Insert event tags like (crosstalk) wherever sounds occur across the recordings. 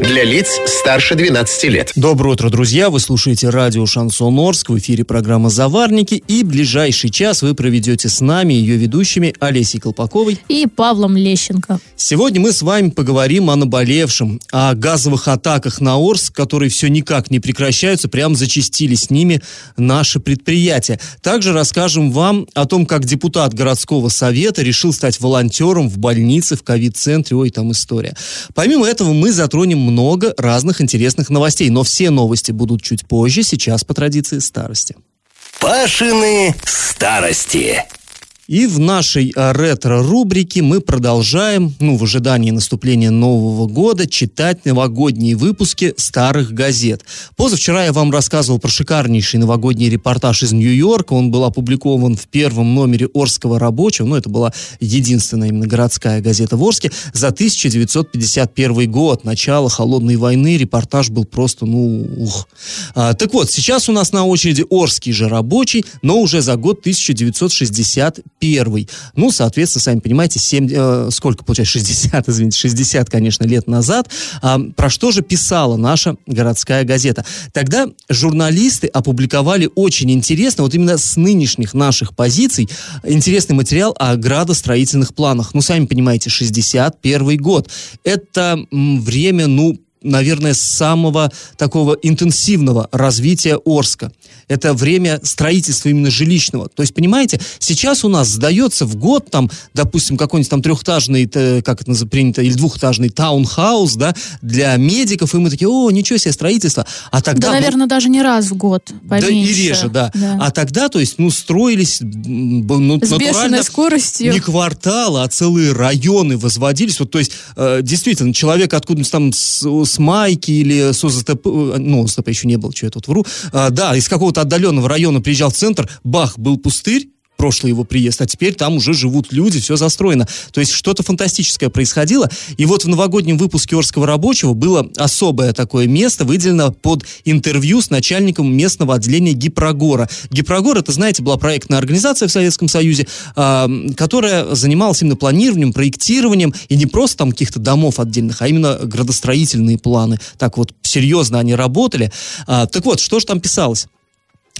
Для лиц старше 12 лет. Доброе утро, друзья! Вы слушаете радио «Шансон Орск», в эфире программа «Заварники», и ближайший час вы проведете с нами, ее ведущими Олесей Колпаковой и Павлом Лещенко. Сегодня мы с вами поговорим о наболевшем, о газовых атаках на Орск, которые все никак не прекращаются, прям зачастились с ними наши предприятия. Также расскажем вам о том, как депутат городского совета решил стать волонтером в больнице, в ковид-центре. Ой, там история. Помимо этого мы затронем много разных интересных новостей, но все новости будут чуть позже, сейчас по традиции старости. Пашины старости. И в нашей а, ретро-рубрике мы продолжаем, ну, в ожидании наступления Нового года, читать новогодние выпуски старых газет. Позавчера я вам рассказывал про шикарнейший новогодний репортаж из Нью-Йорка. Он был опубликован в первом номере Орского рабочего. Ну, это была единственная именно городская газета в Орске. За 1951 год, начало Холодной войны, репортаж был просто, ну, ух. А, так вот, сейчас у нас на очереди Орский же рабочий, но уже за год 1965 первый. Ну, соответственно, сами понимаете, 7, э, сколько получается, 60, (laughs) извините, 60, конечно, лет назад. А, про что же писала наша городская газета? Тогда журналисты опубликовали очень интересно, вот именно с нынешних наших позиций, интересный материал о градостроительных планах. Ну, сами понимаете, 61 год. Это время, ну, наверное, самого такого интенсивного развития Орска. Это время строительства именно жилищного. То есть, понимаете, сейчас у нас сдается в год, там, допустим, какой-нибудь там трехэтажный, как это принято, или двухэтажный таунхаус, да, для медиков, и мы такие, о, ничего себе, строительство. А тогда... Да, наверное, даже не раз в год, поменьше. Да и реже, да. да. А тогда, то есть, ну, строились ну, С бешеной скоростью. Не кварталы, а целые районы возводились. Вот, то есть, э, действительно, человек откуда-нибудь там с, с Майки или с ОЗТП, ну, ОЗТП еще не было, что я тут вру, а, да, из какого-то отдаленного района приезжал в центр, бах, был пустырь, прошлый его приезд, а теперь там уже живут люди, все застроено. То есть что-то фантастическое происходило. И вот в новогоднем выпуске Орского рабочего было особое такое место, выделено под интервью с начальником местного отделения Гипрогора. Гипрогор, это, знаете, была проектная организация в Советском Союзе, э, которая занималась именно планированием, проектированием, и не просто там каких-то домов отдельных, а именно градостроительные планы. Так вот, серьезно они работали. А, так вот, что же там писалось?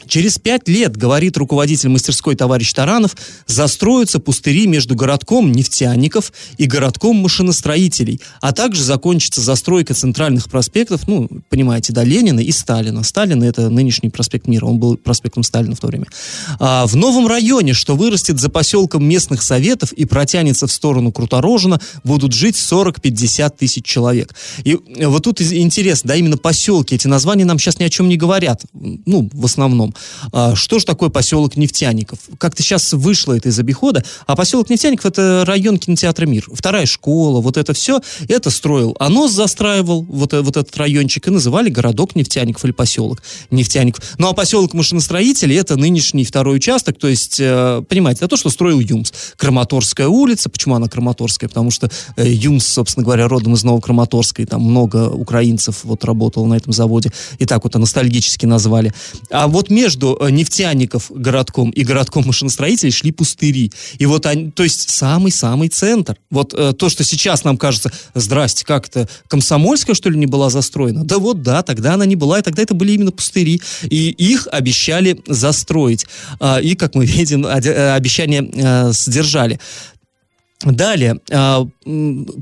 Через пять лет, говорит руководитель мастерской товарищ Таранов, застроятся пустыри между городком нефтяников и городком машиностроителей, а также закончится застройка центральных проспектов, ну, понимаете, да, Ленина и Сталина. Сталин это нынешний проспект Мира, он был проспектом Сталина в то время. А в новом районе, что вырастет за поселком местных советов и протянется в сторону Круторожина, будут жить 40-50 тысяч человек. И вот тут интересно, да, именно поселки, эти названия нам сейчас ни о чем не говорят, ну, в основном. А, что же такое поселок Нефтяников? Как-то сейчас вышло это из обихода, а поселок Нефтяников это район кинотеатра Мир. Вторая школа, вот это все, это строил АНОС застраивал вот, вот этот райончик и называли городок Нефтяников или поселок Нефтяников. Ну а поселок машиностроителей это нынешний второй участок, то есть, э, понимаете, это то, что строил ЮМС. Краматорская улица, почему она Краматорская? Потому что э, ЮМС, собственно говоря, родом из Новокраматорска, и там много украинцев вот работало на этом заводе, и так вот ностальгически назвали. А вот между э, нефтяников городком и городком машиностроителей шли пустыри. И вот они, то есть самый-самый центр. Вот э, то, что сейчас нам кажется, здрасте, как это, Комсомольская, что ли, не была застроена? Да вот, да, тогда она не была, и тогда это были именно пустыри. И их обещали застроить. Э, и, как мы видим, э, обещания э, сдержали. Далее, а,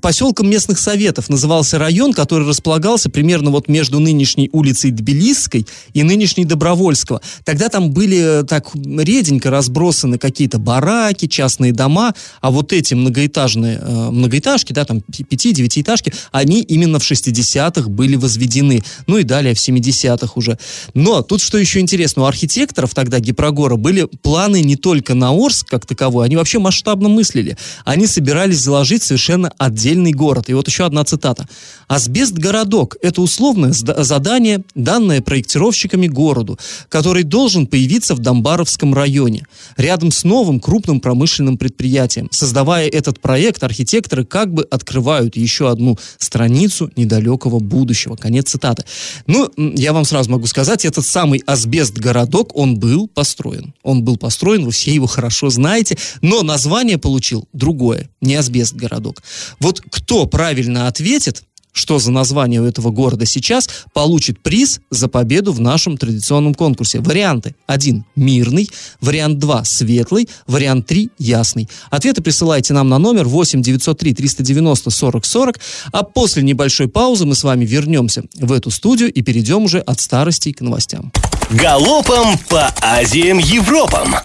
поселком местных советов назывался район, который располагался примерно вот между нынешней улицей Тбилисской и нынешней Добровольского. Тогда там были так реденько разбросаны какие-то бараки, частные дома, а вот эти многоэтажные а, многоэтажки, да, там пяти-девятиэтажки, они именно в 60-х были возведены. Ну и далее в 70-х уже. Но тут что еще интересно, у архитекторов тогда Гипрогора были планы не только на Орск как таковой, они вообще масштабно мыслили. Они собирались заложить совершенно отдельный город. И вот еще одна цитата. «Асбест-городок – это условное задание, данное проектировщиками городу, который должен появиться в Домбаровском районе, рядом с новым крупным промышленным предприятием. Создавая этот проект, архитекторы как бы открывают еще одну страницу недалекого будущего». Конец цитаты. Ну, я вам сразу могу сказать, этот самый асбест-городок, он был построен. Он был построен, вы все его хорошо знаете, но название получил другое, не асбест-городок. Вот кто правильно ответит, что за название у этого города сейчас, получит приз за победу в нашем традиционном конкурсе. Варианты. Один – мирный, вариант 2 – светлый, вариант 3 – ясный. Ответы присылайте нам на номер 8 903 390 40 40, а после небольшой паузы мы с вами вернемся в эту студию и перейдем уже от старостей к новостям. Галопом по Азиям Европам!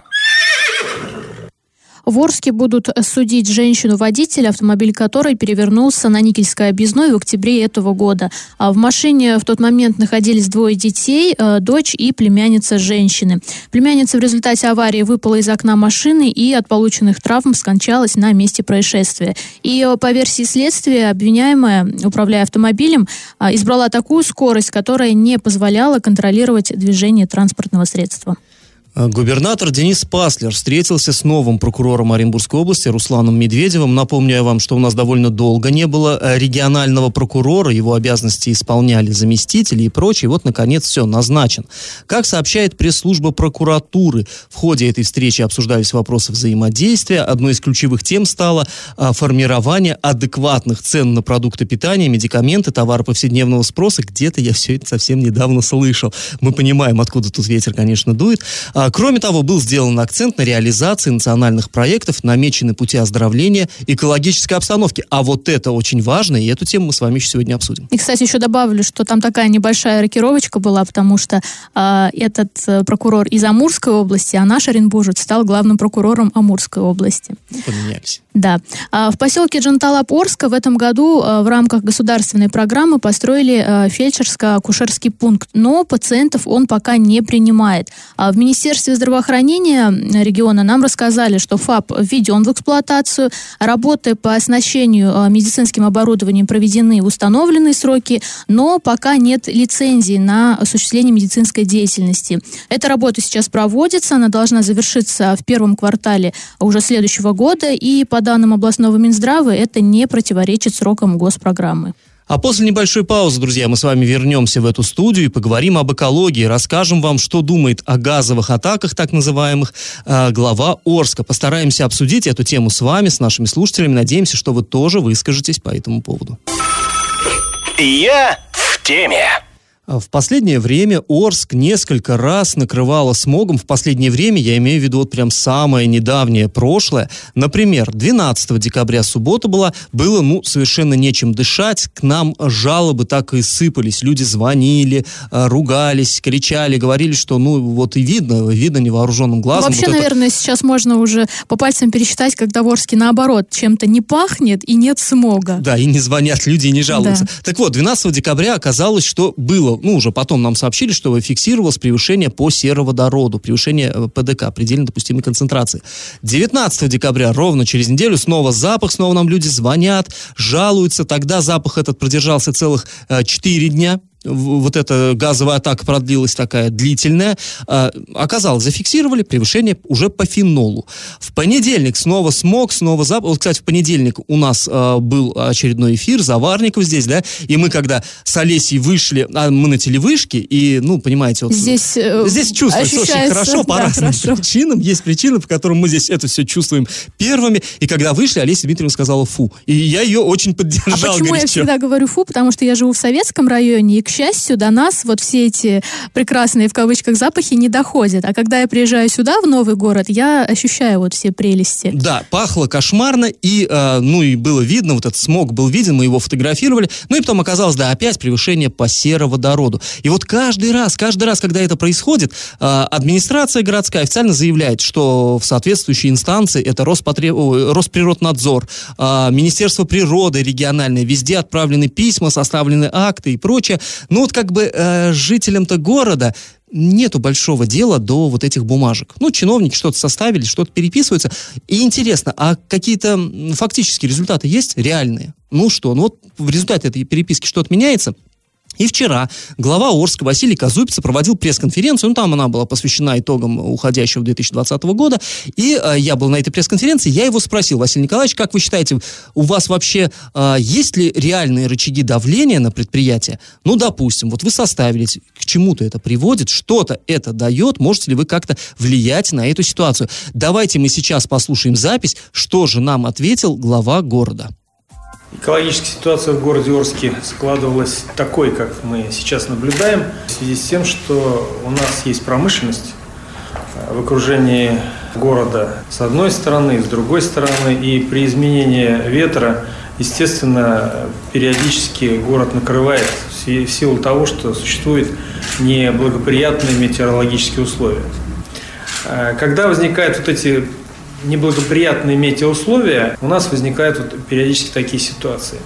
В Орске будут судить женщину-водителя, автомобиль которой перевернулся на Никельской объездной в октябре этого года. А в машине в тот момент находились двое детей, э, дочь и племянница женщины. Племянница в результате аварии выпала из окна машины и от полученных травм скончалась на месте происшествия. И э, по версии следствия обвиняемая, управляя автомобилем, э, избрала такую скорость, которая не позволяла контролировать движение транспортного средства. Э, губернатор Денис Паслер встретился с новым прокурором Оренбургской области Русланом Медведевым. Напомню я вам, что у нас довольно долго не было э, регионального прокурора, его обязанности исполняли заместители и прочее. Вот, наконец, все, назначен. Как сообщает пресс-служба прокуратуры, в ходе этой встречи обсуждались вопросы взаимодействия. Одной из ключевых тем стало а, формирование адекватных цен на продукты питания, медикаменты, товары повседневного спроса. Где-то я все это совсем недавно слышал. Мы понимаем, откуда тут ветер, конечно, дует. А, а, кроме того, был сделан акцент на реализации национальных проектов, намечены пути оздоровления экологической обстановки. А вот это очень важно, и эту тему мы с вами еще сегодня обсудим. И, кстати, еще добавлю, что там такая небольшая рокировочка была, потому что э, этот прокурор из Амурской области, а наш Оренбуржец стал главным прокурором Амурской области. Ну, поменялись. Да. А в поселке Джанталап-Орска в этом году а, в рамках государственной программы построили а, фельдшерско-акушерский пункт, но пациентов он пока не принимает. В Министерстве здравоохранения региона нам рассказали, что ФАП введен в эксплуатацию, работы по оснащению медицинским оборудованием проведены в установленные сроки, но пока нет лицензии на осуществление медицинской деятельности. Эта работа сейчас проводится, она должна завершиться в первом квартале уже следующего года, и по данным областного Минздрава, это не противоречит срокам госпрограммы. А после небольшой паузы, друзья, мы с вами вернемся в эту студию и поговорим об экологии, расскажем вам, что думает о газовых атаках, так называемых, э, глава Орска. Постараемся обсудить эту тему с вами, с нашими слушателями. Надеемся, что вы тоже выскажетесь по этому поводу. Я в теме. А в последнее время Орск несколько раз накрывало смогом. В последнее время, я имею в виду вот прям самое недавнее прошлое. Например, 12 декабря суббота была, было, ну, совершенно нечем дышать. К нам жалобы так и сыпались. Люди звонили, а, ругались, кричали, говорили, что, ну, вот и видно, видно невооруженным глазом. Вообще, вот наверное, это... сейчас можно уже по пальцам пересчитать, когда в Орске наоборот чем-то не пахнет и нет смога. Да, и не звонят (laughs) люди, и не жалуются. Да. Так вот, 12 декабря оказалось, что было ну, уже потом нам сообщили, что фиксировалось превышение по сероводороду, превышение э, ПДК, предельно допустимой концентрации. 19 декабря, ровно через неделю, снова запах, снова нам люди звонят, жалуются. Тогда запах этот продержался целых э, 4 дня, вот эта газовая атака продлилась такая длительная, а, оказалось, зафиксировали превышение уже по фенолу. В понедельник снова смог, снова запах. Вот, кстати, в понедельник у нас а, был очередной эфир, Заварников здесь, да, и мы когда с Олесей вышли, а мы на телевышке, и, ну, понимаете, вот... Здесь, э, здесь чувствуется очень хорошо, по да, разным хорошо. причинам. Есть причины, по которым мы здесь это все чувствуем первыми. И когда вышли, Олеся Дмитриевна сказала «фу». И я ее очень поддержал. А почему горячо. я всегда говорю «фу»? Потому что я живу в советском районе, и, к счастью, до нас вот все эти прекрасные в кавычках запахи не доходят. А когда я приезжаю сюда, в новый город, я ощущаю вот все прелести. Да, пахло кошмарно, и, э, ну, и было видно, вот этот смог был виден, мы его фотографировали, ну, и потом оказалось, да, опять превышение по сероводороду. И вот каждый раз, каждый раз, когда это происходит, э, администрация городская официально заявляет, что в соответствующей инстанции, это Роспотреб... Росприроднадзор, э, Министерство природы региональное, везде отправлены письма, составлены акты и прочее, Ну вот как бы э, жителям-то города нету большого дела до вот этих бумажек. Ну, чиновники что-то составили, что-то переписываются. И интересно, а какие-то фактические результаты есть реальные? Ну что, ну вот в результате этой переписки что-то меняется? И вчера глава Орска Василий Казупица проводил пресс-конференцию, ну там она была посвящена итогам уходящего 2020 года, и э, я был на этой пресс-конференции, я его спросил, Василий Николаевич, как вы считаете, у вас вообще э, есть ли реальные рычаги давления на предприятие? Ну, допустим, вот вы составили, к чему-то это приводит, что-то это дает, можете ли вы как-то влиять на эту ситуацию? Давайте мы сейчас послушаем запись, что же нам ответил глава города. Экологическая ситуация в городе Орске складывалась такой, как мы сейчас наблюдаем, в связи с тем, что у нас есть промышленность э, в окружении города с одной стороны, с другой стороны, и при изменении ветра, естественно, периодически город накрывает в силу того, что существуют неблагоприятные метеорологические условия. Э, когда возникают вот эти неблагоприятные метеоусловия, у нас возникают вот периодически такие ситуации.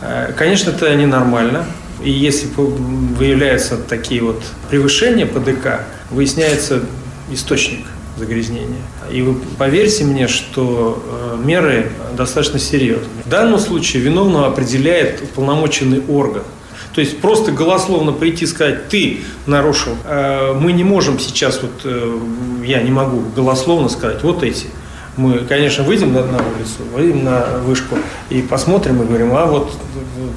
Э, конечно, это ненормально. И если выявляются такие вот превышения ПДК, выясняется источник загрязнения. И вы поверьте мне, что э, меры достаточно серьезные. В данном случае виновного определяет уполномоченный орган. То есть просто голословно прийти и сказать, ты нарушил. Э, мы не можем сейчас, вот я не могу голословно сказать, вот эти мы, конечно, выйдем на, на улицу, выйдем на вышку и посмотрим и говорим, а вот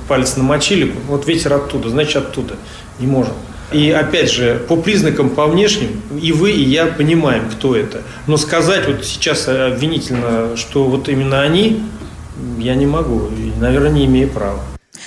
палец намочили, вот ветер оттуда, значит оттуда. Не можем. И опять же, по признакам, по внешним, и вы, и я понимаем, кто это. Но сказать вот сейчас обвинительно, что вот именно они, я не могу, и, наверное, не имею права.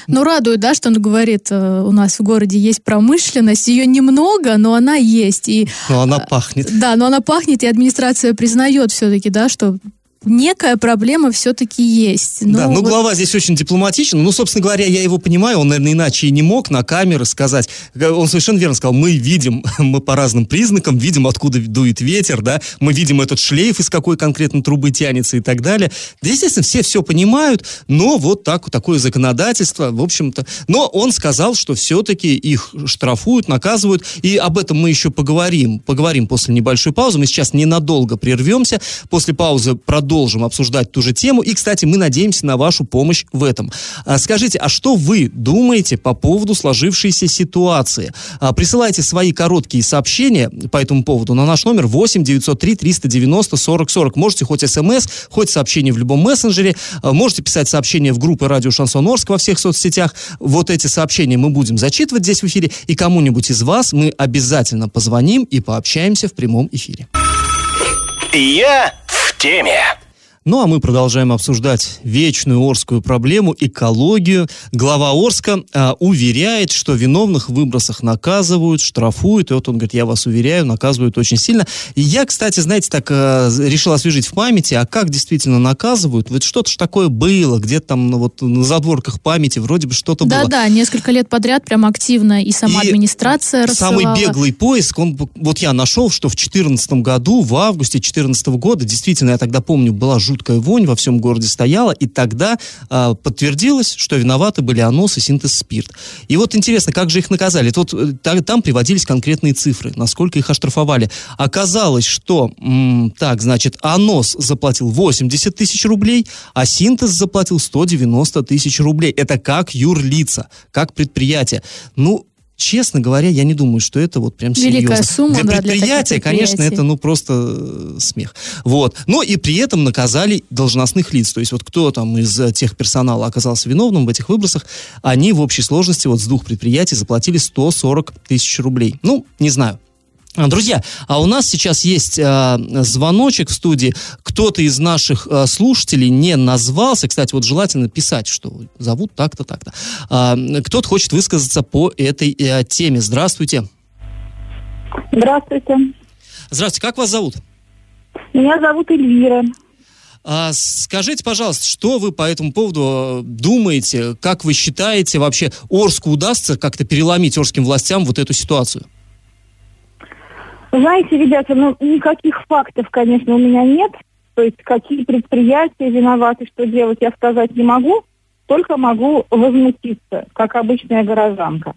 Ну, радует, да, что он говорит, э, у нас в городе есть промышленность, ее немного, но она есть. И, но она э, пахнет. Да, но она пахнет, и администрация признает все-таки, да, что некая проблема все-таки есть. Но да, ну вот... глава здесь очень дипломатичен. Ну, собственно говоря, я его понимаю, он, наверное, иначе и не мог на камеры сказать. Он совершенно верно сказал, мы видим, (laughs) мы по разным признакам видим, откуда дует ветер, да, мы видим этот шлейф, из какой конкретно трубы тянется и так далее. Да, естественно, все все понимают, но вот так, такое законодательство, в общем-то. Но он сказал, что все-таки их штрафуют, наказывают, и об этом мы еще поговорим. Поговорим после небольшой паузы. Мы сейчас ненадолго прервемся. После паузы продолжим продолжим обсуждать ту же тему. И, кстати, мы надеемся на вашу помощь в этом. А, скажите, а что вы думаете по поводу сложившейся ситуации? А, присылайте свои короткие сообщения по этому поводу на наш номер 8 903 390 40 40. Можете хоть смс, хоть сообщение в любом мессенджере. А, можете писать сообщения в группы Радио Шансон Орск во всех соцсетях. Вот эти сообщения мы будем зачитывать здесь в эфире. И кому-нибудь из вас мы обязательно позвоним и пообщаемся в прямом эфире. Я в теме. Ну а мы продолжаем обсуждать вечную Орскую проблему, экологию. Глава Орска а, уверяет, что виновных в выбросах наказывают, штрафуют. И вот он говорит, я вас уверяю, наказывают очень сильно. И я, кстати, знаете, так а, решил освежить в памяти, а как действительно наказывают? Вот что-то ж такое было, где-то там ну, вот на задворках памяти вроде бы что-то да, было. Да-да, несколько лет подряд прям активно и сама и администрация рассылала. Самый беглый поиск, он, вот я нашел, что в 2014 году, в августе 2014 года, действительно, я тогда помню, была жуткая жуткая вонь во всем городе стояла, и тогда э, подтвердилось, что виноваты были анос и синтез спирт. И вот интересно, как же их наказали? Вот э, там приводились конкретные цифры, насколько их оштрафовали. Оказалось, что, м, так, значит, анос заплатил 80 тысяч рублей, а синтез заплатил 190 тысяч рублей. Это как юрлица, как предприятие. Ну, честно говоря, я не думаю, что это вот прям Великая серьезно. сумма, для да, предприятия, для конечно, это ну просто э, смех. Вот. Но и при этом наказали должностных лиц. То есть вот кто там из э, тех персонала оказался виновным в этих выбросах, они в общей сложности вот с двух предприятий заплатили 140 тысяч рублей. Ну, не знаю. Друзья, а у нас сейчас есть э, звоночек в студии. Кто-то из наших э, слушателей не назвался. Кстати, вот желательно писать, что зовут так-то, так-то. Э, кто-то хочет высказаться по этой э, теме. Здравствуйте. Здравствуйте. Здравствуйте. Как вас зовут? Меня зовут Эльвира. А, скажите, пожалуйста, что вы по этому поводу э, думаете? Как вы считаете, вообще Орску удастся как-то переломить орским властям вот эту ситуацию? Знаете, ребята, ну никаких фактов, конечно, у меня нет. То есть какие предприятия виноваты, что делать, я сказать не могу. Только могу возмутиться, как обычная горожанка.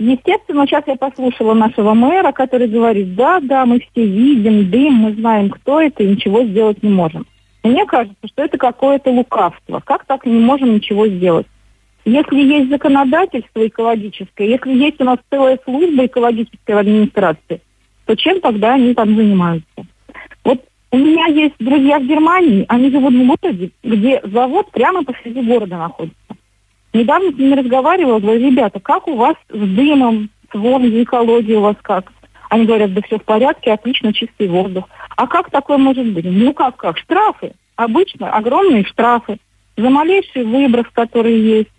Естественно, сейчас я послушала нашего мэра, который говорит, да, да, мы все видим дым, мы знаем, кто это, и ничего сделать не можем. Мне кажется, что это какое-то лукавство. Как так не можем ничего сделать? Если есть законодательство экологическое, если есть у нас целая служба экологической администрации, то чем тогда они там занимаются? Вот у меня есть друзья в Германии, они живут в городе, где завод прямо посреди города находится. Недавно с ними разговаривала, говорю, ребята, как у вас с дымом, с вонью, экологией у вас как? Они говорят, да все в порядке, отлично, чистый воздух. А как такое может быть? Ну как, как? Штрафы. Обычно огромные штрафы. За малейший выброс, который есть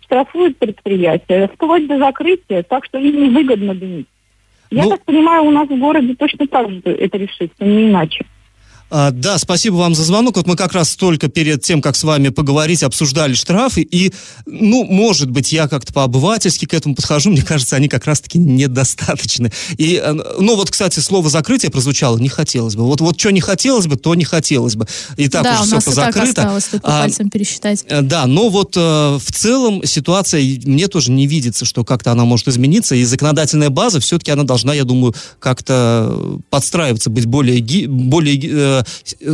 штрафуют предприятия, вплоть до закрытия, так что им невыгодно дымить. Я Ну- так понимаю, у нас в городе точно так же это решится, не иначе. А, да, спасибо вам за звонок. Вот мы как раз только перед тем, как с вами поговорить, обсуждали штрафы. И, ну, может быть, я как-то по-обывательски к этому подхожу. Мне кажется, они как раз-таки недостаточны. И, э, ну, вот, кстати, слово «закрытие» прозвучало. Не хотелось бы. Вот, вот что не хотелось бы, то не хотелось бы. И так да, уже у все нас и так позакрыто. осталось, А, пальцам пересчитать. Э, Да, но вот э, в целом ситуация мне тоже не видится, что как-то она может измениться, и законодательная база все-таки она должна, я думаю, как-то подстраиваться, быть более, более э,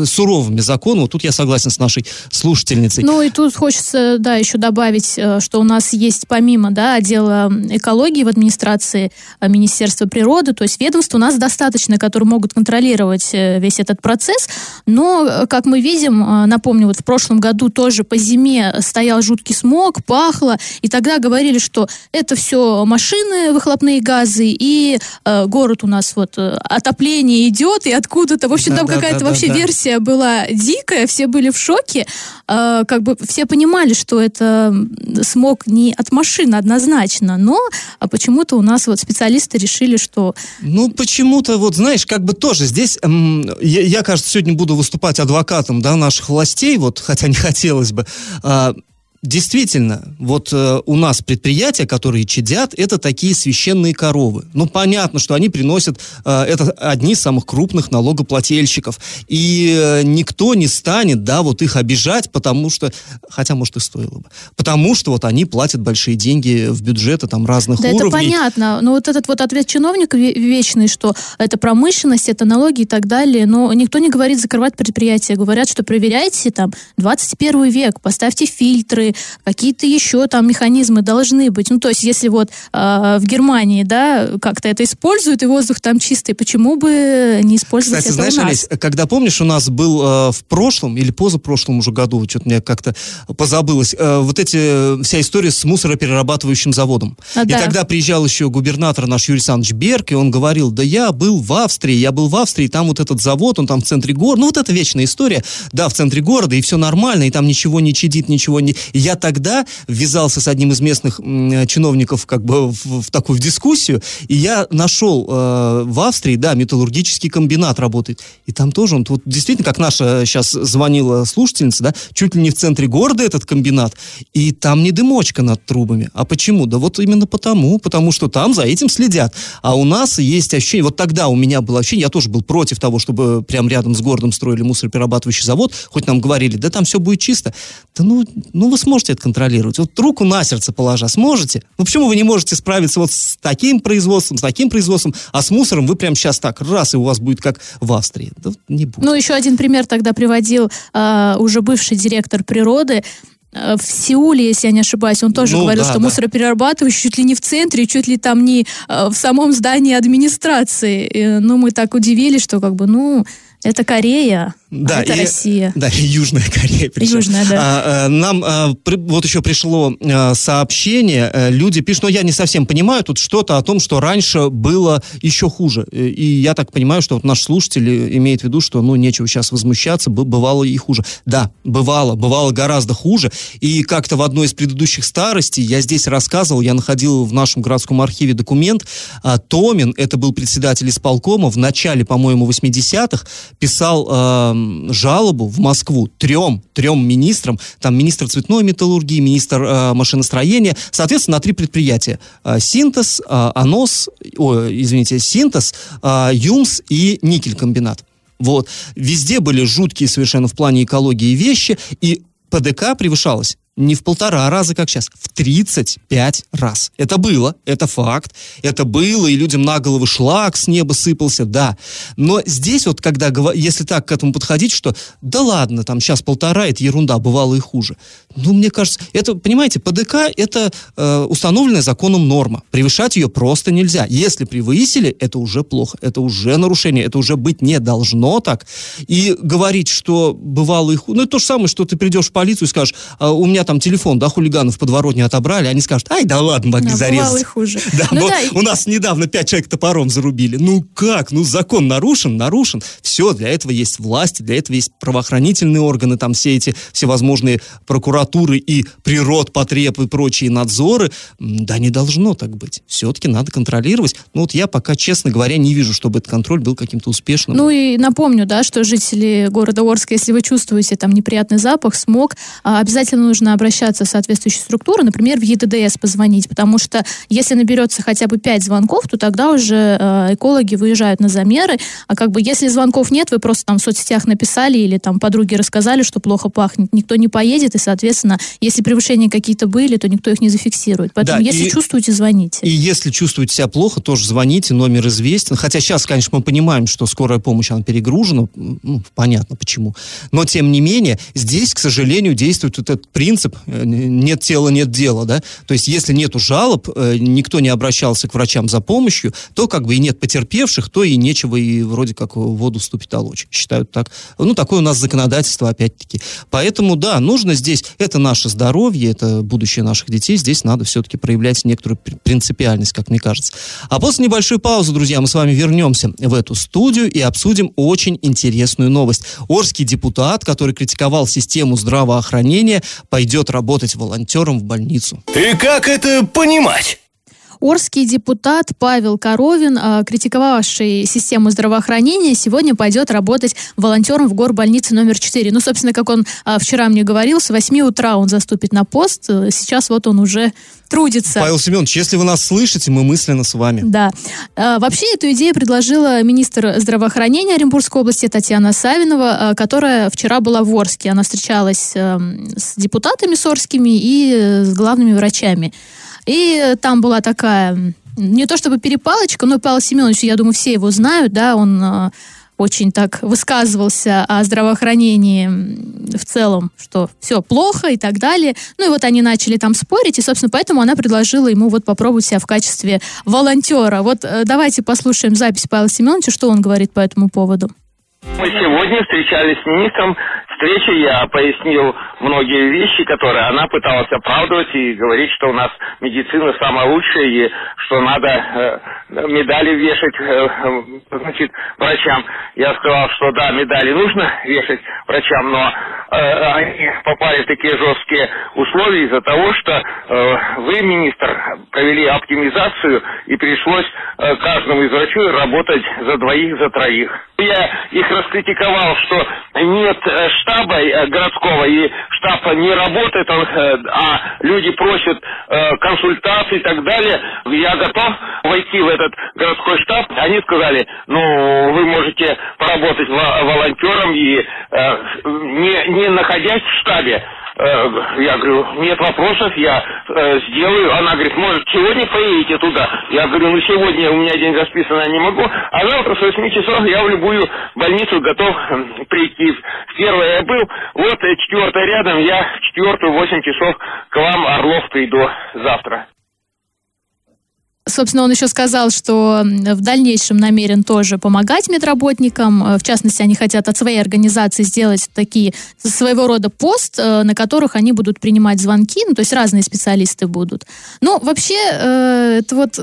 суровыми закону. Вот тут я согласен с нашей слушательницей. Ну и тут хочется, да, еще добавить, э, что у нас есть помимо, да, отдела экологии в администрации э, Министерства природы, то есть ведомств у нас достаточно, которые могут контролировать э, весь этот процесс, но, э, как мы видим, э, напомню, вот в прошлом году тоже по зиме стоял жуткий смог, пахло, и тогда говорили, что это все машины, выхлопные газы, и э, город у нас вот э, отопление идет, и откуда-то, в общем, там Да-да-да-да-да. какая-то вообще версия была дикая, все были в шоке, Э, как бы все понимали, что это смог не от машины однозначно, но а почему-то у нас вот специалисты решили, что Ну, почему-то, вот, знаешь, как бы тоже здесь, м, я, я, кажется, сегодня буду выступать адвокатом, да, наших властей, вот, хотя не (laughs) хотелось бы. А, Действительно, вот э, у нас предприятия, которые чадят, это такие священные коровы. Ну, понятно, что они приносят, э, это одни из самых крупных налогоплательщиков. И э, никто не станет, да, вот их обижать, потому что, хотя, может, и стоило бы, потому что вот они платят большие деньги в бюджеты там разных Да, это уровней. понятно. Но вот этот вот ответ чиновника ве- вечный, что это промышленность, это налоги и так далее. Но никто не говорит закрывать предприятия. Говорят, что проверяйте там 21 век, поставьте фильтры, какие-то еще там механизмы должны быть. Ну, то есть, если вот э, в Германии, да, как-то это используют, и воздух там чистый, почему бы не использовать Кстати, это знаешь, у нас? Олесь, когда помнишь, у нас был э, в прошлом или позапрошлом уже году, что-то мне как-то позабылось, э, вот эти, э, вся история с мусороперерабатывающим заводом. А, и да. тогда приезжал еще губернатор наш Юрий Александрович Берг, и он говорил, да я был в Австрии, я был в Австрии, там вот этот завод, он там в центре города, ну вот это вечная история, да, в центре города, и все нормально, и там ничего не чадит, ничего не... И я тогда ввязался с одним из местных чиновников как бы в, в такую в дискуссию, и я нашел э, в Австрии, да, металлургический комбинат работает, и там тоже он, вот действительно, как наша сейчас звонила слушательница, да, чуть ли не в центре города этот комбинат, и там не дымочка над трубами. А почему? Да вот именно потому, потому что там за этим следят. А у нас есть ощущение, вот тогда у меня было ощущение, я тоже был против того, чтобы прям рядом с городом строили мусороперерабатывающий завод, хоть нам говорили, да там все будет чисто. Да ну, ну вы сможете это контролировать. Вот руку на сердце положа, сможете? Ну почему вы не можете справиться вот с таким производством, с таким производством, а с мусором вы прям сейчас так, раз, и у вас будет как в Австрии. Да не будет. Ну, еще один пример тогда приводил э, уже бывший директор природы. Э, В Сеуле, если я не ошибаюсь, он тоже Ну, говорил, да, что да. мусороперерабатывающий чуть ли не в центре, чуть ли там не э, в самом здании администрации. Ну, мы так удивились, что как бы, ну, это Корея, а это и- Россия. Да, и Южная Корея. причем. Южная, да. А, а, нам а, при- вот еще пришло а, сообщение, э, люди пишут, но я не совсем понимаю, тут что-то о том, что раньше было еще хуже. И я так понимаю, что вот наш слушатель имеет в виду, что, ну, нечего сейчас возмущаться, бы- бывало и хуже. Да, бывало, бывало гораздо хуже. И как-то в одной из предыдущих старостей я здесь рассказывал, я находил в нашем городском архиве документ, а, Томин, это был председатель исполкома, в начале, по-моему, 80-х, писал эм, жалобу в Москву трем, трем министрам, там министр цветной металлургии, министр э, машиностроения, соответственно, на три предприятия. Э, Синтез, э, Анос, ой, извините, Синтез, э, Юмс и Никель-комбинат. Вот. Везде были жуткие совершенно в плане экологии вещи, и ПДК превышалось. Не в полтора раза, как сейчас, в 35 раз. Это было, это факт, это было, и людям на голову шлак с неба сыпался, да. Но здесь вот, когда, если так к этому подходить, что да ладно, там сейчас полтора, это ерунда, бывало и хуже. Ну, мне кажется, это, понимаете, ПДК это э, установленная законом норма. Превышать ее просто нельзя. Если превысили, это уже плохо, это уже нарушение, это уже быть не должно так. И говорить, что бывало и хуже, ну, это то же самое, что ты придешь в полицию и скажешь, а, у меня там телефон, да, хулиганов подворотни отобрали, они скажут, ай, да ладно, могли да, зарезать. хуже. (laughs) Да, ну, да, у нас недавно пять человек топором зарубили. Ну как? Ну закон нарушен, нарушен. Все, для этого есть власти, для этого есть правоохранительные органы, там все эти всевозможные прокуратуры и природ, потреб и прочие надзоры. Да не должно так быть. Все-таки надо контролировать. Ну вот я пока, честно говоря, не вижу, чтобы этот контроль был каким-то успешным. Ну и напомню, да, что жители города Орска, если вы чувствуете там неприятный запах, смог, а, обязательно нужно обращаться в соответствующие структуры, например, в ЕДДС позвонить, потому что если наберется хотя бы 5 звонков, то тогда уже э, экологи выезжают на замеры, а как бы если звонков нет, вы просто там в соцсетях написали или там подруги рассказали, что плохо пахнет, никто не поедет, и, соответственно, если превышения какие-то были, то никто их не зафиксирует. Поэтому, да, если и, чувствуете, звоните. И если чувствуете себя плохо, тоже звоните, номер известен. Хотя сейчас, конечно, мы понимаем, что скорая помощь, она перегружена, ну, понятно почему. Но, тем не менее, здесь, к сожалению, действует вот этот принцип э, «нет тела, нет дела», да? То есть, если нету жалоб, э, никто не обращался к врачам за помощью, то как бы и нет потерпевших, то и нечего и вроде как в воду вступить толочь. Считают так. Ну, такое у нас законодательство, опять-таки. Поэтому, да, нужно здесь, это наше здоровье, это будущее наших детей, здесь надо все-таки проявлять некоторую принципиальность, как мне кажется. А после небольшой паузы, друзья, мы с вами вернемся в эту студию и обсудим очень интересную новость. Орский депутат, который критиковал систему здравоохранения, пойдет работать волонтером в больницу. И как это понимать? Орский депутат Павел Коровин, а, критиковавший систему здравоохранения, сегодня пойдет работать волонтером в горбольнице номер 4. Ну, собственно, как он а, вчера мне говорил, с 8 утра он заступит на пост. Сейчас вот он уже трудится. Павел Семенович, если вы нас слышите, мы мысленно с вами. Да. А, вообще эту идею предложила министр здравоохранения Оренбургской области Татьяна Савинова, которая вчера была в Орске. Она встречалась эм, с депутатами сорскими и э, с главными врачами. И там была такая, не то чтобы перепалочка, но Павел Семенович, я думаю, все его знают, да, он э, очень так высказывался о здравоохранении в целом, что все плохо и так далее. Ну и вот они начали там спорить, и, собственно, поэтому она предложила ему вот попробовать себя в качестве волонтера. Вот э, давайте послушаем запись Павла Семеновича, что он говорит по этому поводу. Мы сегодня встречались с министром встрече я пояснил многие вещи, которые она пыталась оправдывать и говорить, что у нас медицина самая лучшая и что надо э, медали вешать э, значит, врачам. Я сказал, что да, медали нужно вешать врачам, но э, они попали в такие жесткие условия из-за того, что э, вы, министр, провели оптимизацию и пришлось э, каждому из врачей работать за двоих, за троих. Я их раскритиковал, что нет э, штаба э, городского, и штаб не работает, э, а люди просят консультаций и так далее. Я готов войти в этот городской штаб. Они сказали, ну, вы можете поработать волонтером и не, не находясь в штабе. Э, я говорю, нет вопросов, я э, сделаю. Она говорит, может, сегодня поедете туда? Я говорю, ну сегодня у меня день расписан, я не могу, а завтра с 8 часов я в любую больницу готов прийти. В первое я был, вот э, четвертая рядом, я в четвертую 8 часов к вам, Орлов, приду завтра. Собственно, он еще сказал, что в дальнейшем намерен тоже помогать медработникам. Э, в частности, они хотят от своей организации сделать такие своего рода пост, э, на которых они будут принимать звонки. Ну, то есть разные специалисты будут. Ну, вообще, э, это вот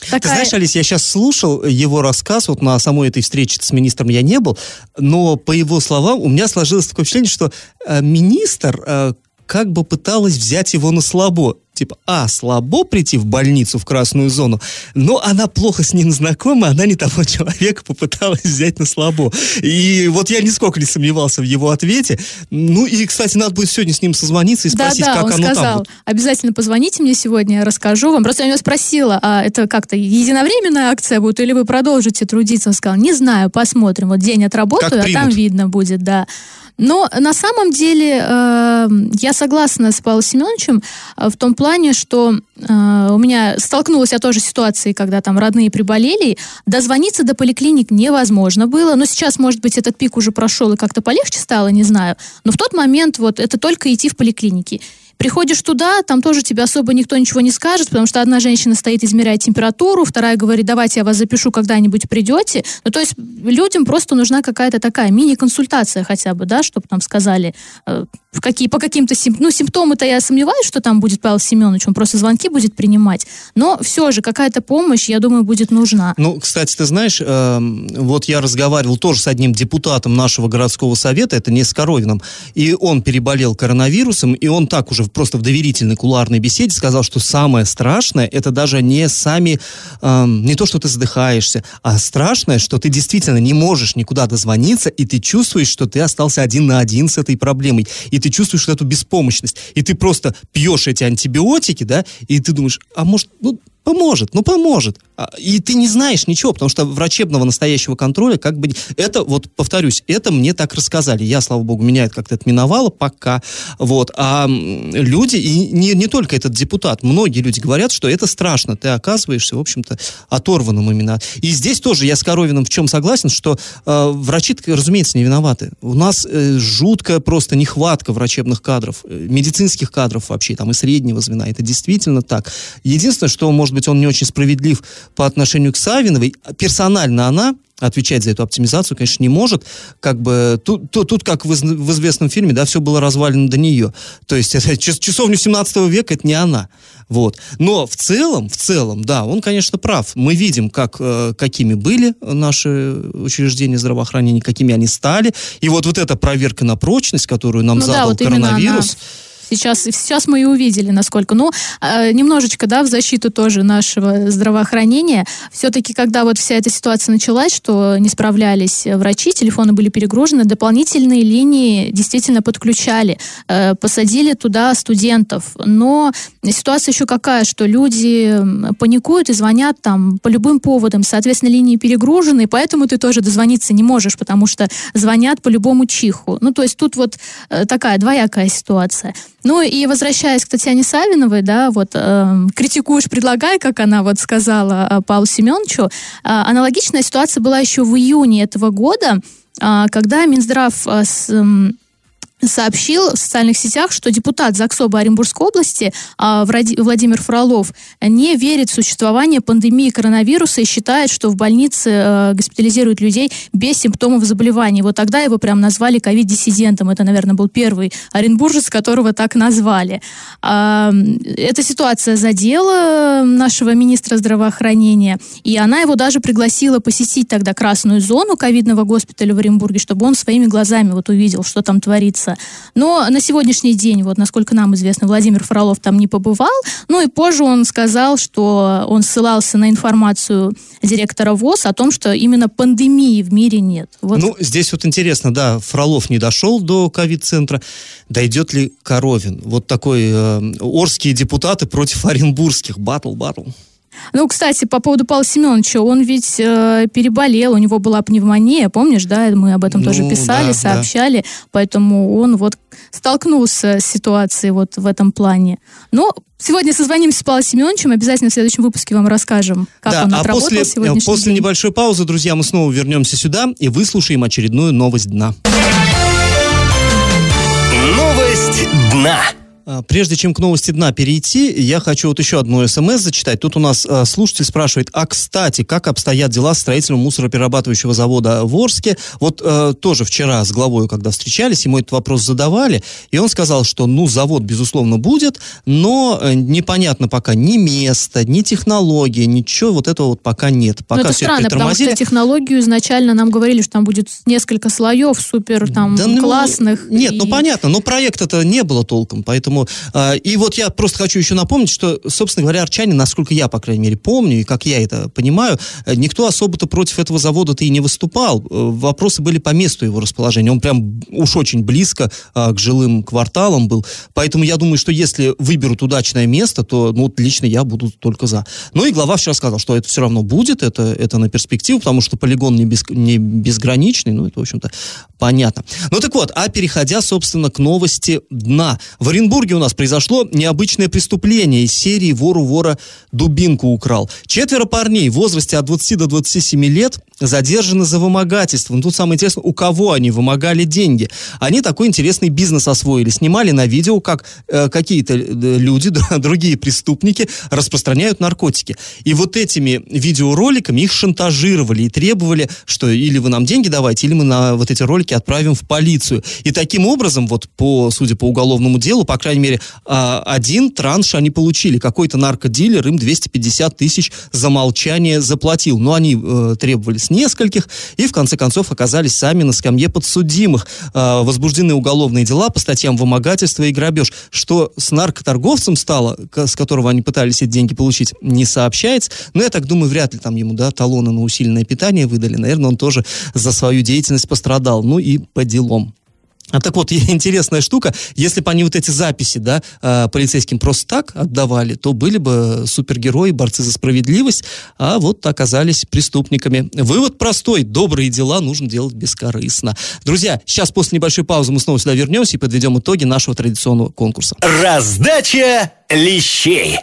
Такая... Ты знаешь, Алис, я сейчас слушал его рассказ, вот на самой этой встрече с министром я не был, но по его словам у меня сложилось такое впечатление, что э, министр э, как бы пыталась взять его на слабо типа, а, слабо прийти в больницу в красную зону, но она плохо с ним знакома, она не того человека попыталась взять на слабо. И вот я нисколько не сомневался в его ответе. Ну и, кстати, надо будет сегодня с ним созвониться и спросить, да, да, как он оно сказал, там. Вот. Обязательно позвоните мне сегодня, я расскажу вам. Просто я у него спросила, а это как-то единовременная акция будет, или вы продолжите трудиться? Он сказал, не знаю, посмотрим. Вот день отработаю, а там видно будет, да. Но на самом деле э, я согласна с Павлом Семеновичем э, в том плане, что э, у меня столкнулась я тоже с ситуацией, когда там родные приболели, дозвониться до поликлиник невозможно было, но сейчас, может быть, этот пик уже прошел и как-то полегче стало, не знаю, но в тот момент вот это только идти в поликлиники. Приходишь туда, там тоже тебе особо никто ничего не скажет, потому что одна женщина стоит, измеряет температуру, вторая говорит, давайте я вас запишу, когда-нибудь придете. Ну, то есть людям просто нужна какая-то такая мини-консультация хотя бы, да, чтобы там сказали, э, в какие, по каким-то сим, ну, симптомы-то я сомневаюсь, что там будет Павел Семенович, он просто звонки будет принимать. Но все же какая-то помощь, я думаю, будет нужна. Ну, кстати, ты знаешь, э, вот я разговаривал тоже с одним депутатом нашего городского совета, это не с и он переболел коронавирусом, и он так уже просто в доверительной кулуарной беседе сказал, что самое страшное, это даже не сами, э, не то, что ты задыхаешься, а страшное, что ты действительно не можешь никуда дозвониться, и ты чувствуешь, что ты остался один на один с этой проблемой. И ты чувствуешь эту беспомощность. И ты просто пьешь эти антибиотики, да, и ты думаешь, а может, ну, поможет, ну поможет. А, и ты не знаешь ничего, потому что врачебного настоящего контроля как бы... Это, вот, повторюсь, это мне так рассказали. Я, слава богу, меня это как-то отминовало пока. Вот. А люди, и не, не только этот депутат, многие люди говорят, что это страшно. Ты оказываешься, в общем-то, оторванным именно. И здесь тоже я с Коровиным в чем согласен, что э, врачи, разумеется, не виноваты. У нас э, жуткая просто нехватка врачебных кадров, э, медицинских кадров вообще, там и среднего звена. Это действительно так. Единственное, что, может быть, он не очень справедлив по отношению к Савиновой. Персонально она отвечать за эту оптимизацию, конечно, не может. Как бы тут, тут, тут как в, в известном фильме, да, все было развалено до нее. То есть (laughs) это часовню 17 века это не она. Вот. Но в целом, в целом, да, он, конечно, прав. Мы видим, как, э, какими были наши учреждения здравоохранения, какими они стали. И вот, вот эта проверка на прочность, которую нам ну, задал да, вот коронавирус. Сейчас, сейчас мы и увидели, насколько. Ну, э, немножечко, да, в защиту тоже нашего здравоохранения. Все-таки, когда вот вся эта ситуация началась, что не справлялись врачи, телефоны были перегружены, дополнительные линии действительно подключали, э, посадили туда студентов. Но ситуация еще какая, что люди паникуют и звонят там по любым поводам. Соответственно, линии перегружены, поэтому ты тоже дозвониться не можешь, потому что звонят по любому чиху. Ну, то есть тут вот э, такая двоякая ситуация. Ну и возвращаясь к Татьяне Савиновой, да, вот э, критикуешь, предлагай, как она вот сказала э, Павлу Семеновичу, э, аналогичная ситуация была еще в июне этого года, э, когда Минздрав э, с, э, сообщил в социальных сетях, что депутат ЗАГСОБа Оренбургской области а, Владимир Фролов не верит в существование пандемии коронавируса и считает, что в больнице а, госпитализируют людей без симптомов заболевания. Вот тогда его прям назвали ковид-диссидентом. Это, наверное, был первый оренбуржец, которого так назвали. А, эта ситуация задела нашего министра здравоохранения, и она его даже пригласила посетить тогда красную зону ковидного госпиталя в Оренбурге, чтобы он своими глазами вот увидел, что там творится вопроса. Но на сегодняшний день, вот насколько нам известно, Владимир Фролов там не побывал. Ну и позже он сказал, что он ссылался на информацию директора ВОЗ о том, что именно пандемии в мире нет. Вот. Ну, здесь вот интересно, да, Фролов не дошел до ковид-центра. Дойдет ли Коровин? Вот такой э, орские депутаты против оренбургских. Батл-батл. Ну, кстати, по поводу Павла Семеновича, он ведь э, переболел, у него была пневмония, помнишь, да, мы об этом ну, тоже писали, да, сообщали, да. поэтому он вот столкнулся с ситуацией вот в этом плане. Но Сегодня созвонимся с Павлом Семеновичем, обязательно в следующем выпуске вам расскажем, как да, он а отработал после, сегодняшний после день. небольшой паузы, друзья, мы снова вернемся сюда и выслушаем очередную новость дна. Новость дна. А, прежде чем к новости дна перейти, я хочу вот еще одну смс зачитать. Тут у нас э, слушатель спрашивает, а кстати, как обстоят дела с строительством мусороперерабатывающего завода в Орске? Вот э, тоже вчера с главой, когда встречались, ему этот вопрос задавали, и он сказал, что, ну, завод, безусловно, будет, но э, непонятно пока ни место, ни технология, ничего вот этого вот пока нет. Пока но это странно, это потому что технологию изначально нам говорили, что там будет несколько слоев супер там да, ну, классных. Нет, ну, и... ну понятно, но проекта-то не было толком, поэтому Поэтому, э, и вот я просто хочу еще напомнить, что, собственно говоря, арчане, насколько я, по крайней мере, помню, и как я это понимаю, э, никто особо-то против этого завода-то и не выступал. Э, вопросы были по месту его расположения. Он прям уж очень близко э, к жилым кварталам был. Поэтому я думаю, что если выберут удачное место, то, ну, лично я буду только за. Ну и глава вчера сказал, что это все равно будет, это, это на перспективу, потому что полигон не, без, не безграничный, ну, это, в общем-то, понятно. Ну так вот, а переходя, собственно, к новости дна. В Оренбурге у нас произошло необычное преступление из серии «Вору вора дубинку украл». Четверо парней в возрасте от 20 до 27 лет задержаны за вымогательство. Ну, тут самое интересное, у кого они вымогали деньги. Они такой интересный бизнес освоили. Снимали на видео, как э, какие-то э, люди, (laughs) другие преступники распространяют наркотики. И вот этими видеороликами их шантажировали и требовали, что или вы нам деньги давайте, или мы на вот эти ролики отправим в полицию. И таким образом, вот по, судя по уголовному делу, по крайней мере, а, один транш они получили. Какой-то наркодилер им 250 тысяч за молчание заплатил. Но они э, требовали нескольких, и в конце концов оказались сами на скамье подсудимых. Э, возбуждены уголовные дела по статьям вымогательства и грабеж. Что с наркоторговцем стало, с которого они пытались эти деньги получить, не сообщается. Но я так думаю, вряд ли там ему да, талоны на усиленное питание выдали. Наверное, он тоже за свою деятельность пострадал. Ну и по делам. А так вот, (laughs) интересная штука, если бы они вот эти записи, да, э, полицейским просто так отдавали, то были бы супергерои, борцы за справедливость, а вот оказались преступниками. Вывод простой, добрые дела нужно делать бескорыстно. Друзья, сейчас после небольшой паузы мы снова сюда вернемся и подведем итоги нашего традиционного конкурса. Раздача лещей.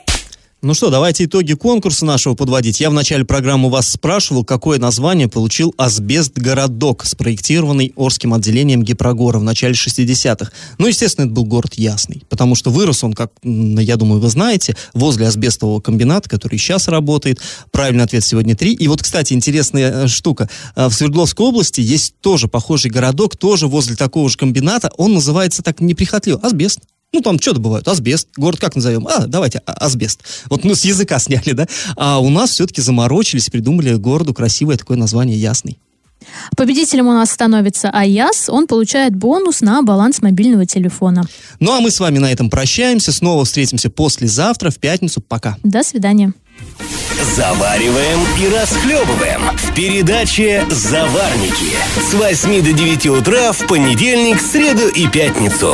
Ну что, давайте итоги конкурса нашего подводить. Я в начале программы вас спрашивал, какое название получил «Асбест-городок», спроектированный Орским отделением Гипрогора в начале 60-х. Ну, естественно, это был город Ясный, потому что вырос он, как, я думаю, вы знаете, возле асбестового комбината, который сейчас работает. Правильный ответ сегодня три. И вот, кстати, интересная э, штука. Э, в Свердловской области есть тоже похожий городок, тоже возле такого же комбината. Он называется так неприхотливо «Асбест». Ну, там что-то бывает, асбест. Город как назовем? А, давайте, а, асбест. Вот мы с языка (laughs) сняли, да? А у нас все-таки заморочились, придумали городу красивое такое название Ясный. Победителем у нас становится Аяс. Он получает бонус на баланс мобильного телефона. Ну, а мы с вами на этом прощаемся. Снова встретимся послезавтра, в пятницу. Пока. До свидания. Завариваем и расхлебываем в передаче «Заварники» с 8 до 9 утра в понедельник, среду и пятницу